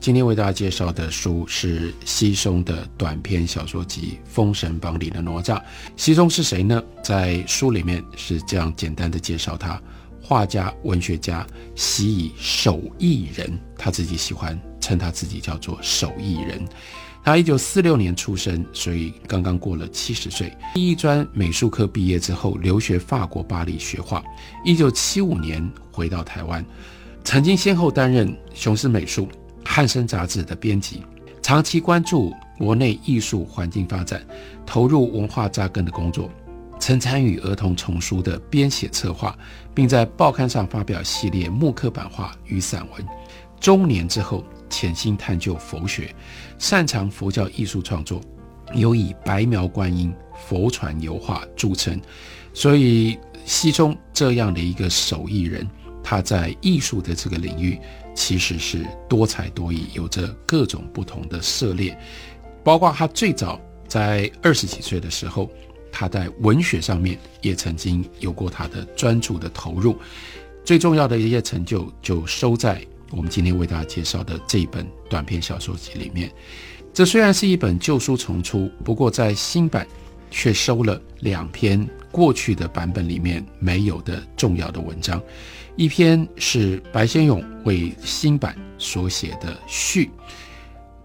今天为大家介绍的书是西松的短篇小说集《封神榜》里的哪吒。西松是谁呢？在书里面是这样简单的介绍他：画家、文学家，习以手艺人。他自己喜欢称他自己叫做手艺人。他一九四六年出生，所以刚刚过了七十岁。艺专美术科毕业之后，留学法国巴黎学画。一九七五年回到台湾，曾经先后担任《雄狮美术》。汉生杂志的编辑，长期关注国内艺术环境发展，投入文化扎根的工作，曾参与儿童丛书的编写策划，并在报刊上发表系列木刻版画与散文。中年之后，潜心探究佛学，擅长佛教艺术创作，有以白描观音、佛传油画著称。所以，西中这样的一个手艺人，他在艺术的这个领域。其实是多才多艺，有着各种不同的涉猎，包括他最早在二十几岁的时候，他在文学上面也曾经有过他的专注的投入。最重要的一些成就就收在我们今天为大家介绍的这一本短篇小说集里面。这虽然是一本旧书重出，不过在新版却收了两篇过去的版本里面没有的重要的文章。一篇是白先勇为新版所写的序，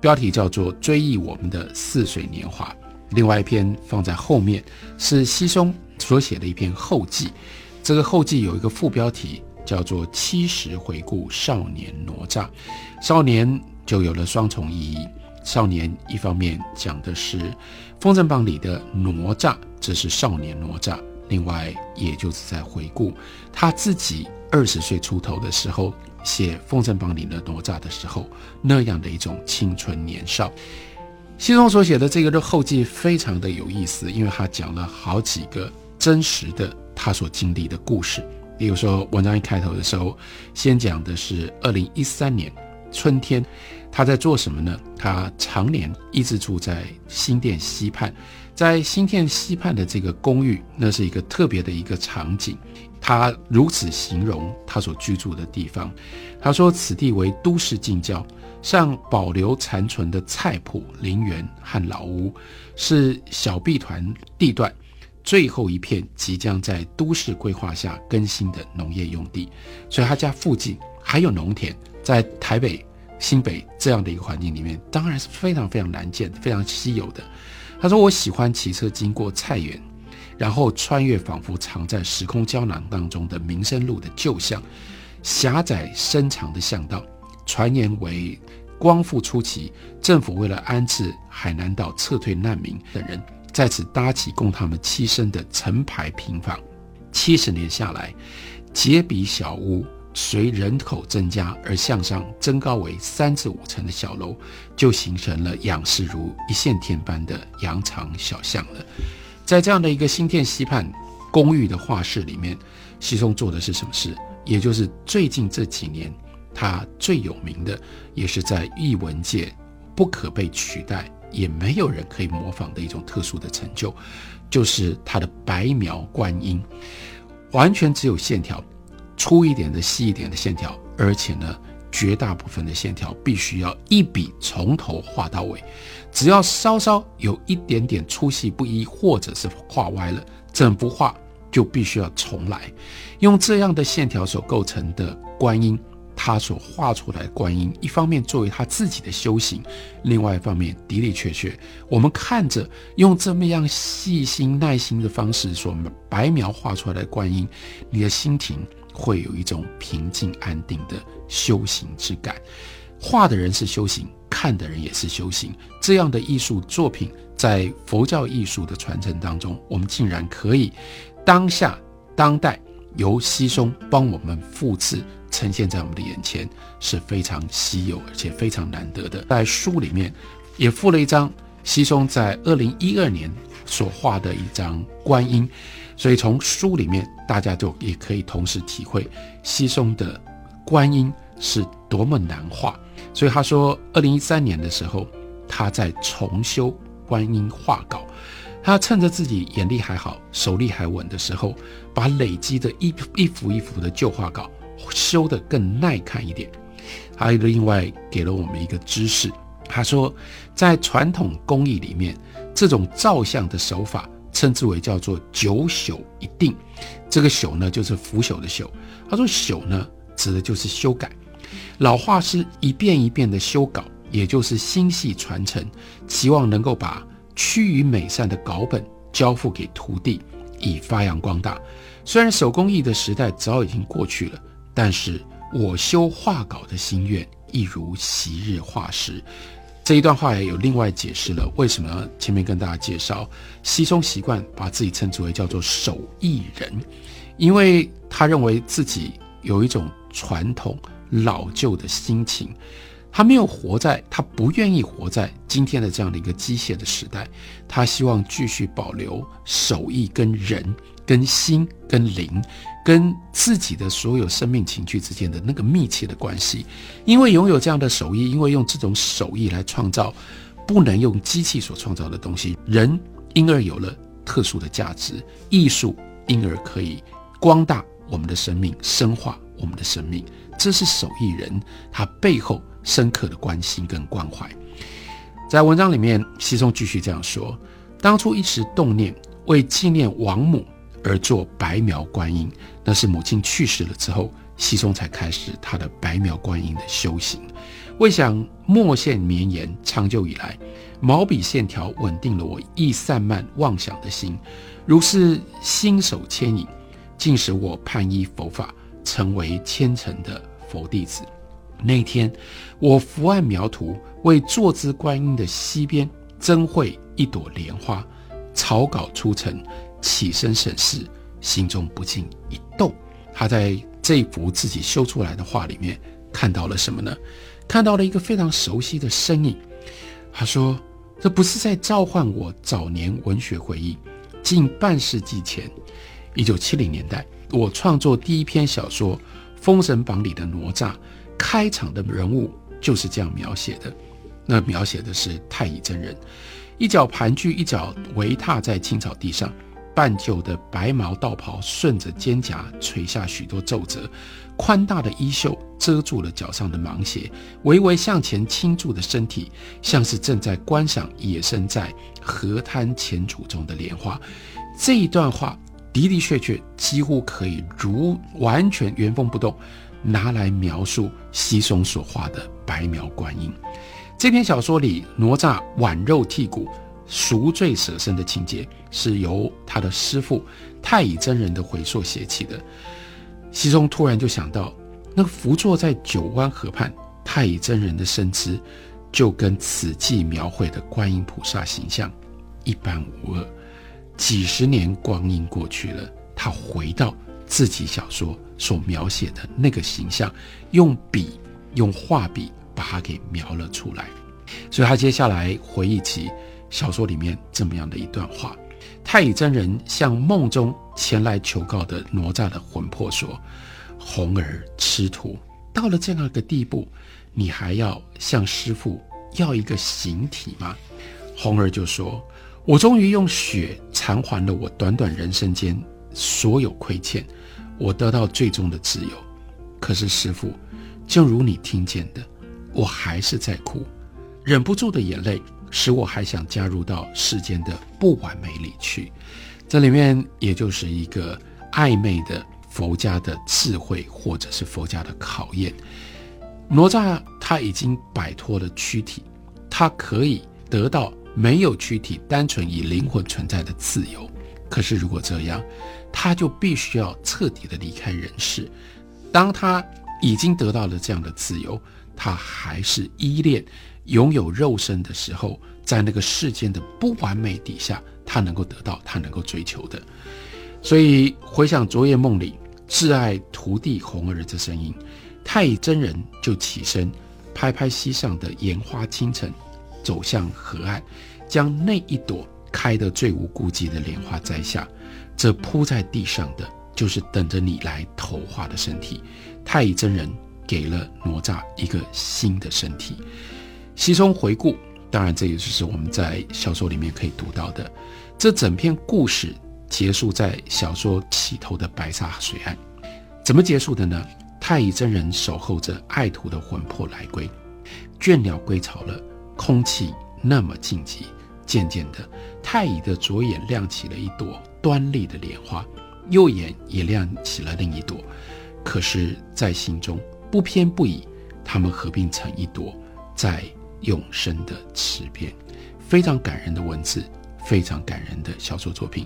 标题叫做《追忆我们的似水年华》。另外一篇放在后面是西松所写的一篇后记，这个后记有一个副标题叫做《七十回顾少年哪吒》。少年就有了双重意义，少年一方面讲的是《封神榜》里的哪吒，这是少年哪吒；另外也就是在回顾他自己。二十岁出头的时候写《封神榜》里的哪吒的时候，那样的一种青春年少。西松所写的这个的后记非常的有意思，因为他讲了好几个真实的他所经历的故事。比如说，文章一开头的时候，先讲的是二零一三年春天，他在做什么呢？他常年一直住在新店西畔，在新店西畔的这个公寓，那是一个特别的一个场景。他如此形容他所居住的地方，他说：“此地为都市近郊，上保留残存的菜圃、陵园和老屋，是小碧团地段最后一片即将在都市规划下更新的农业用地。所以他家附近还有农田，在台北、新北这样的一个环境里面，当然是非常非常难见、非常稀有的。”他说：“我喜欢骑车经过菜园。”然后穿越仿佛藏在时空胶囊当中的民生路的旧巷，狭窄深长的巷道，传言为光复初期政府为了安置海南岛撤退难民等人，在此搭起供他们栖身的成排平房。七十年下来，结比小屋随人口增加而向上增高为三至五层的小楼，就形成了仰视如一线天般的羊肠小巷了。在这样的一个新店西畔公寓的画室里面，西松做的是什么事？也就是最近这几年他最有名的，也是在艺文界不可被取代，也没有人可以模仿的一种特殊的成就，就是他的白描观音，完全只有线条，粗一点的、细一点的线条，而且呢。绝大部分的线条必须要一笔从头画到尾，只要稍稍有一点点粗细不一，或者是画歪了，整幅画就必须要重来。用这样的线条所构成的观音，他所画出来的观音，一方面作为他自己的修行，另外一方面的的确确，我们看着用这么样细心耐心的方式所白描画出来的观音，你的心情。会有一种平静安定的修行之感，画的人是修行，看的人也是修行。这样的艺术作品，在佛教艺术的传承当中，我们竟然可以当下当代由西松帮我们复制呈现在我们的眼前，是非常稀有而且非常难得的。在书里面也附了一张西松在二零一二年所画的一张观音，所以从书里面大家就也可以同时体会西松的观音是多么难画。所以他说，二零一三年的时候，他在重修观音画稿。他趁着自己眼力还好、手力还稳的时候，把累积的一一幅一幅的旧画稿修得更耐看一点。还有另外给了我们一个知识，他说，在传统工艺里面，这种照相的手法称之为叫做“九朽一定”。这个“朽”呢，就是腐朽的“朽”。他说“朽”呢，指的就是修改。老画师一遍一遍的修稿，也就是心系传承，期望能够把。趋于美善的稿本交付给徒弟，以发扬光大。虽然手工艺的时代早已经过去了，但是我修画稿的心愿一如昔日画师。这一段话也有另外解释了为什么前面跟大家介绍，西松习惯把自己称之为叫做手艺人，因为他认为自己有一种传统老旧的心情。他没有活在，他不愿意活在今天的这样的一个机械的时代。他希望继续保留手艺跟人、跟心、跟灵、跟自己的所有生命情趣之间的那个密切的关系。因为拥有这样的手艺，因为用这种手艺来创造不能用机器所创造的东西，人因而有了特殊的价值，艺术因而可以光大我们的生命，深化我们的生命。这是手艺人他背后。深刻的关心跟关怀，在文章里面，西松继续这样说：当初一时动念为纪念王母而做白描观音，那是母亲去世了之后，西松才开始他的白描观音的修行。未想墨线绵延，长久以来，毛笔线条稳定了我易散漫妄想的心，如是心手牵引，竟使我攀依佛法，成为虔诚的佛弟子。那天，我伏案描图，为坐姿观音的西边增绘一朵莲花。草稿出成，起身审视，心中不禁一动。他在这幅自己修出来的画里面看到了什么呢？看到了一个非常熟悉的身影。他说：“这不是在召唤我早年文学回忆。近半世纪前，一九七零年代，我创作第一篇小说《封神榜》里的哪吒。”开场的人物就是这样描写的，那描写的是太乙真人，一脚盘踞，一脚围踏在青草地上，半旧的白毛道袍顺着肩胛垂下许多皱褶，宽大的衣袖遮住了脚上的芒鞋，微微向前倾注的身体，像是正在观赏野生在河滩浅土中的莲花。这一段话的的确确几乎可以如完全原封不动。拿来描述西松所画的白描观音。这篇小说里，哪吒挽肉剔骨、赎罪舍身的情节，是由他的师傅太乙真人的回溯写起的。西松突然就想到，那个伏坐在九湾河畔太乙真人的身姿，就跟此际描绘的观音菩萨形象一般无二。几十年光阴过去了，他回到。自己小说所描写的那个形象，用笔用画笔把它给描了出来。所以他接下来回忆起小说里面这么样的一段话：太乙真人向梦中前来求告的哪吒的魂魄说：“红儿吃土到了这样一个地步，你还要向师傅要一个形体吗？”红儿就说：“我终于用血偿还了我短短人生间所有亏欠。”我得到最终的自由，可是师傅，正如你听见的，我还是在哭，忍不住的眼泪使我还想加入到世间的不完美里去。这里面也就是一个暧昧的佛家的智慧，或者是佛家的考验。哪吒他已经摆脱了躯体，他可以得到没有躯体、单纯以灵魂存在的自由。可是如果这样，他就必须要彻底的离开人世。当他已经得到了这样的自由，他还是依恋拥有肉身的时候，在那个世间的不完美底下，他能够得到他能够追求的。所以回想昨夜梦里挚爱徒弟红儿的声音，太乙真人就起身，拍拍膝上的烟花清晨，走向河岸，将那一朵开得最无顾忌的莲花摘下，这铺在地上的就是等着你来投化的身体。太乙真人给了哪吒一个新的身体。西松回顾，当然这也就是我们在小说里面可以读到的。这整篇故事结束在小说起头的白沙水岸，怎么结束的呢？太乙真人守候着爱徒的魂魄来归，倦鸟归巢了，空气那么静寂。渐渐的，太乙的左眼亮起了一朵端丽的莲花，右眼也亮起了另一朵。可是，在心中不偏不倚，他们合并成一朵，在永生的词篇。非常感人的文字，非常感人的小说作品。